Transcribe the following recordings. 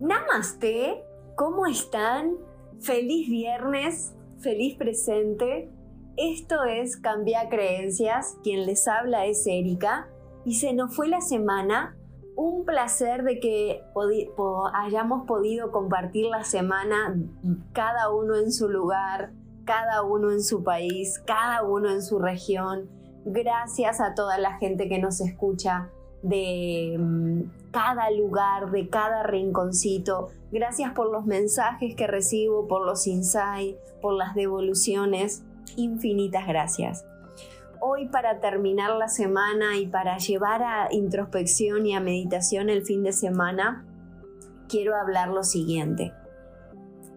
Namaste, ¿cómo están? Feliz viernes, feliz presente. Esto es Cambia Creencias, quien les habla es Erika y se nos fue la semana. Un placer de que hayamos podido compartir la semana cada uno en su lugar, cada uno en su país, cada uno en su región. Gracias a toda la gente que nos escucha de mm, cada lugar, de cada rinconcito. Gracias por los mensajes que recibo, por los insights, por las devoluciones. Infinitas gracias. Hoy para terminar la semana y para llevar a introspección y a meditación el fin de semana, quiero hablar lo siguiente.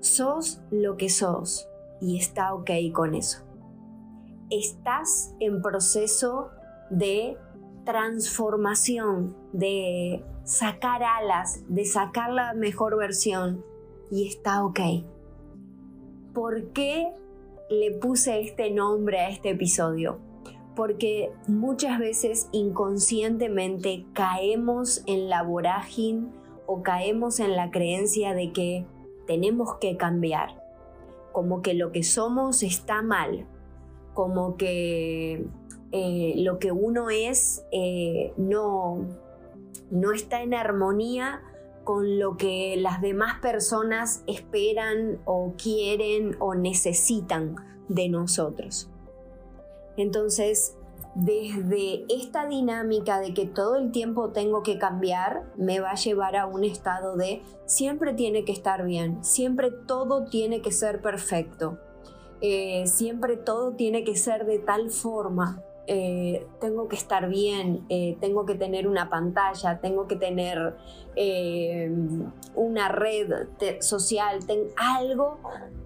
Sos lo que sos y está ok con eso. Estás en proceso de transformación, de sacar alas, de sacar la mejor versión y está ok. ¿Por qué le puse este nombre a este episodio? Porque muchas veces inconscientemente caemos en la vorágine o caemos en la creencia de que tenemos que cambiar, como que lo que somos está mal, como que eh, lo que uno es eh, no, no está en armonía con lo que las demás personas esperan o quieren o necesitan de nosotros. Entonces, desde esta dinámica de que todo el tiempo tengo que cambiar, me va a llevar a un estado de siempre tiene que estar bien, siempre todo tiene que ser perfecto, eh, siempre todo tiene que ser de tal forma, eh, tengo que estar bien, eh, tengo que tener una pantalla, tengo que tener eh, una red social, algo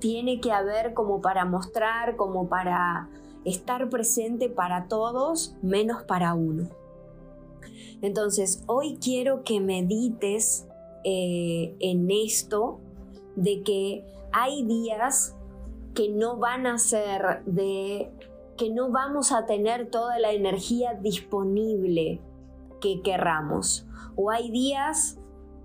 tiene que haber como para mostrar, como para estar presente para todos, menos para uno. Entonces, hoy quiero que medites en esto de que hay días que no van a ser de que no vamos a tener toda la energía disponible que querramos. O hay días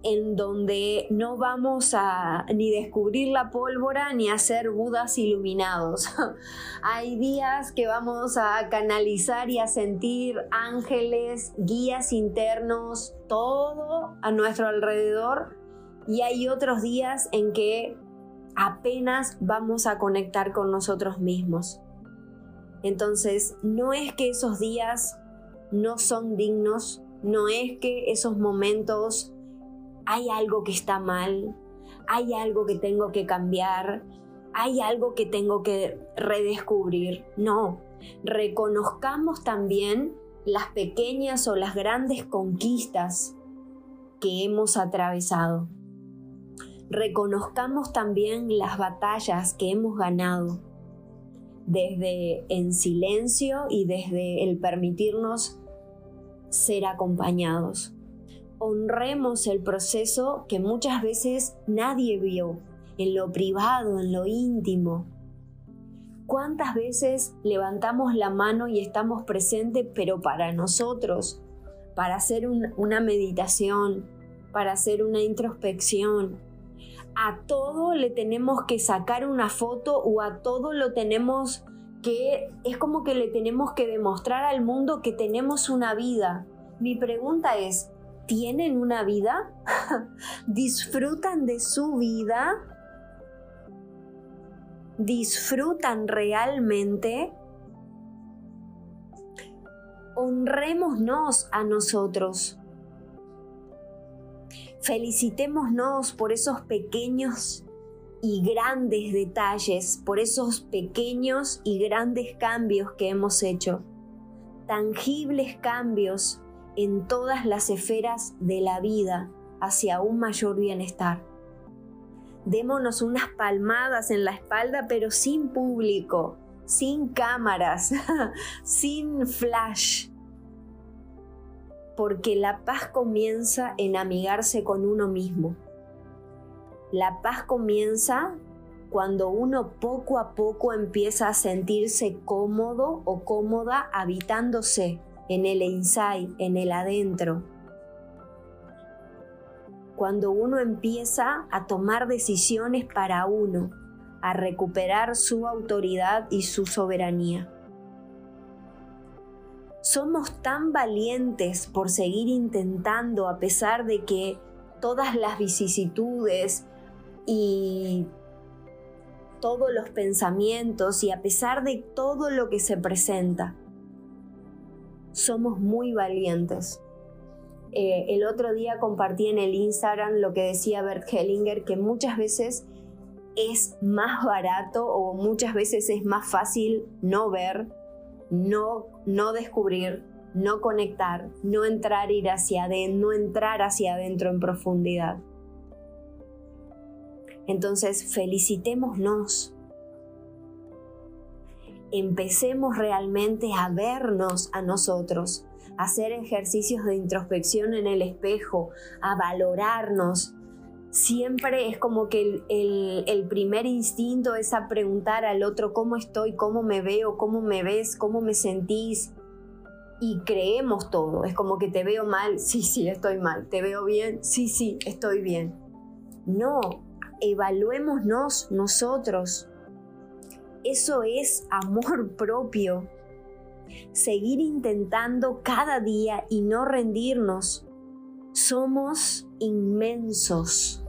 en donde no vamos a ni descubrir la pólvora ni a ser budas iluminados. Hay días que vamos a canalizar y a sentir ángeles, guías internos, todo a nuestro alrededor. Y hay otros días en que apenas vamos a conectar con nosotros mismos. Entonces, no es que esos días no son dignos, no es que esos momentos hay algo que está mal, hay algo que tengo que cambiar, hay algo que tengo que redescubrir. No, reconozcamos también las pequeñas o las grandes conquistas que hemos atravesado. Reconozcamos también las batallas que hemos ganado desde en silencio y desde el permitirnos ser acompañados. Honremos el proceso que muchas veces nadie vio, en lo privado, en lo íntimo. ¿Cuántas veces levantamos la mano y estamos presentes, pero para nosotros, para hacer una meditación, para hacer una introspección, a todo le tenemos que sacar una foto o a todo lo tenemos que, es como que le tenemos que demostrar al mundo que tenemos una vida. Mi pregunta es, ¿tienen una vida? ¿Disfrutan de su vida? ¿Disfrutan realmente? Honrémonos a nosotros Felicitémonos por esos pequeños y grandes detalles, por esos pequeños y grandes cambios que hemos hecho. Tangibles cambios en todas las esferas de la vida hacia un mayor bienestar. Démonos unas palmadas en la espalda, pero sin público, sin cámaras, sin flash, porque la paz comienza en amigarse con uno mismo. La paz comienza cuando uno poco a poco empieza a sentirse cómodo o cómoda habitándose en el inside, en el adentro. cuando uno empieza a tomar decisiones para uno, a recuperar su autoridad y su soberanía. Somos tan valientes por seguir intentando a pesar de que todas las vicisitudes y todos los pensamientos y a pesar de todo lo que se presenta, somos muy valientes. Eh, el otro día compartí en el Instagram lo que decía Bert Hellinger, que muchas veces es más barato o muchas veces es más fácil no ver, no, no descubrir, no conectar, no entrar, ir hacia adentro, no entrar hacia adentro en profundidad. Entonces, felicitémonos. Empecemos realmente a vernos a nosotros, a hacer ejercicios de introspección en el espejo, a valorarnos. Siempre es como que el, primer instinto es a preguntar al otro cómo estoy, cómo me veo, cómo me ves, cómo me sentís. Y creemos todo. Es como que te veo mal, sí, sí, estoy mal. Te veo bien, sí, sí, estoy bien. No, evaluémonos nosotros. Eso es amor propio. Seguir intentando cada día y no rendirnos. Somos inmensos.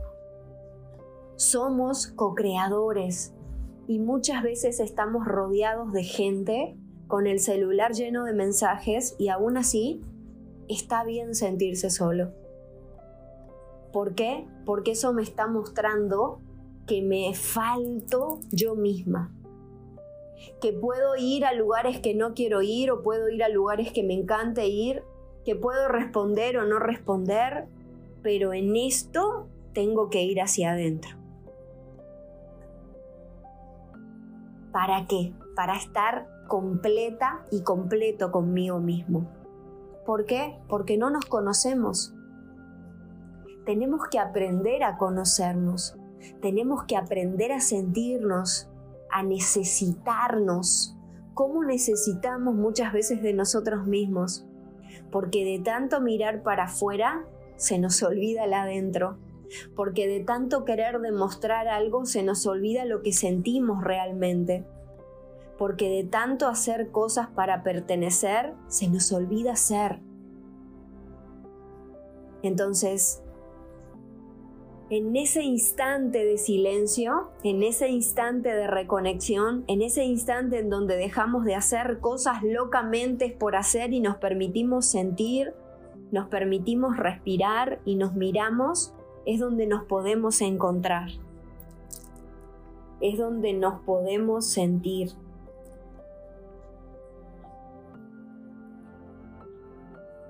Somos co-creadores y muchas veces estamos rodeados de gente con el celular lleno de mensajes y aún así está bien sentirse solo. ¿Por qué? Porque eso me está mostrando que me falto yo misma. Que puedo ir a lugares que no quiero ir o puedo ir a lugares que me encante ir, que puedo responder o no responder, pero en esto tengo que ir hacia adentro. ¿Para qué? Para estar completa y completo conmigo mismo. ¿Por qué? Porque no nos conocemos tenemos que aprender a conocernos, tenemos que aprender a sentirnos, a necesitarnos, como necesitamos muchas veces de nosotros mismos, porque de tanto mirar para afuera se nos olvida el adentro, porque de tanto querer demostrar algo se nos olvida lo que sentimos realmente, porque de tanto hacer cosas para pertenecer se nos olvida ser. Entonces, en ese instante de silencio, en ese instante de reconexión, en ese instante en donde dejamos de hacer cosas locamente por hacer y nos permitimos sentir, nos permitimos respirar y nos miramos, es donde nos podemos encontrar. Es donde nos podemos sentir.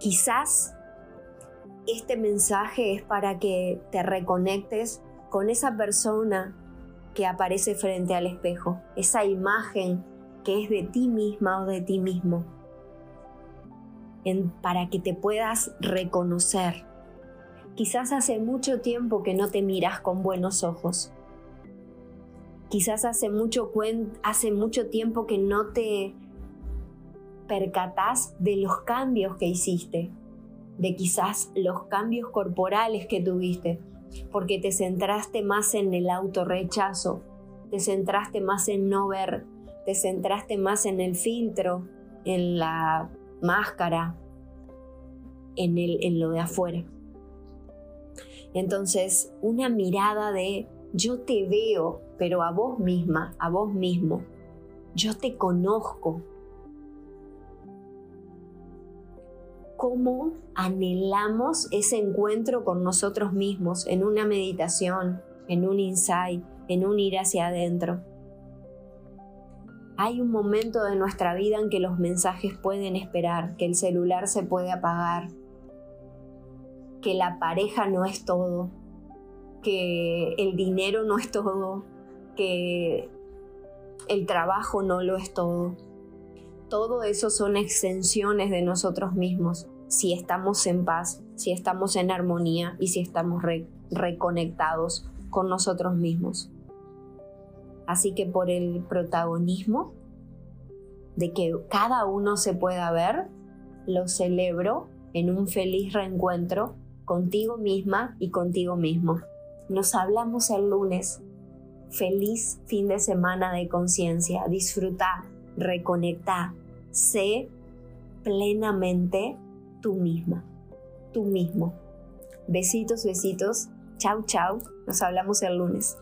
Quizás este mensaje es para que te reconectes con esa persona que aparece frente al espejo, esa imagen que es de ti misma o de ti mismo, para que te puedas reconocer. Quizás hace mucho tiempo que no te miras con buenos ojos. Quizás hace mucho, tiempo que no te percatas de los cambios que hiciste, de quizás los cambios corporales que tuviste, porque te centraste más en el autorrechazo, te centraste más en no ver, te centraste más en el filtro, en la máscara, en, el, en lo de afuera. Entonces, una mirada de yo te veo, pero a vos misma, a vos mismo. Yo te conozco, cómo anhelamos ese encuentro con nosotros mismos en una meditación, en un insight, en un ir hacia adentro. Hay un momento de nuestra vida en que los mensajes pueden esperar, que el celular se puede apagar, que la pareja no es todo, que el dinero no es todo, que el trabajo no lo es todo todo eso son extensiones de nosotros mismos, si estamos en paz, si estamos en armonía y si estamos reconectados con nosotros mismos. Así que por el protagonismo de que cada uno se pueda ver, lo celebro en un feliz reencuentro contigo misma y contigo mismo. Nos hablamos el lunes. Feliz fin de semana de conciencia. Disfruta, reconecta, sé plenamente tú misma, tú mismo. Besitos, besitos. Chau, chau. Nos hablamos el lunes.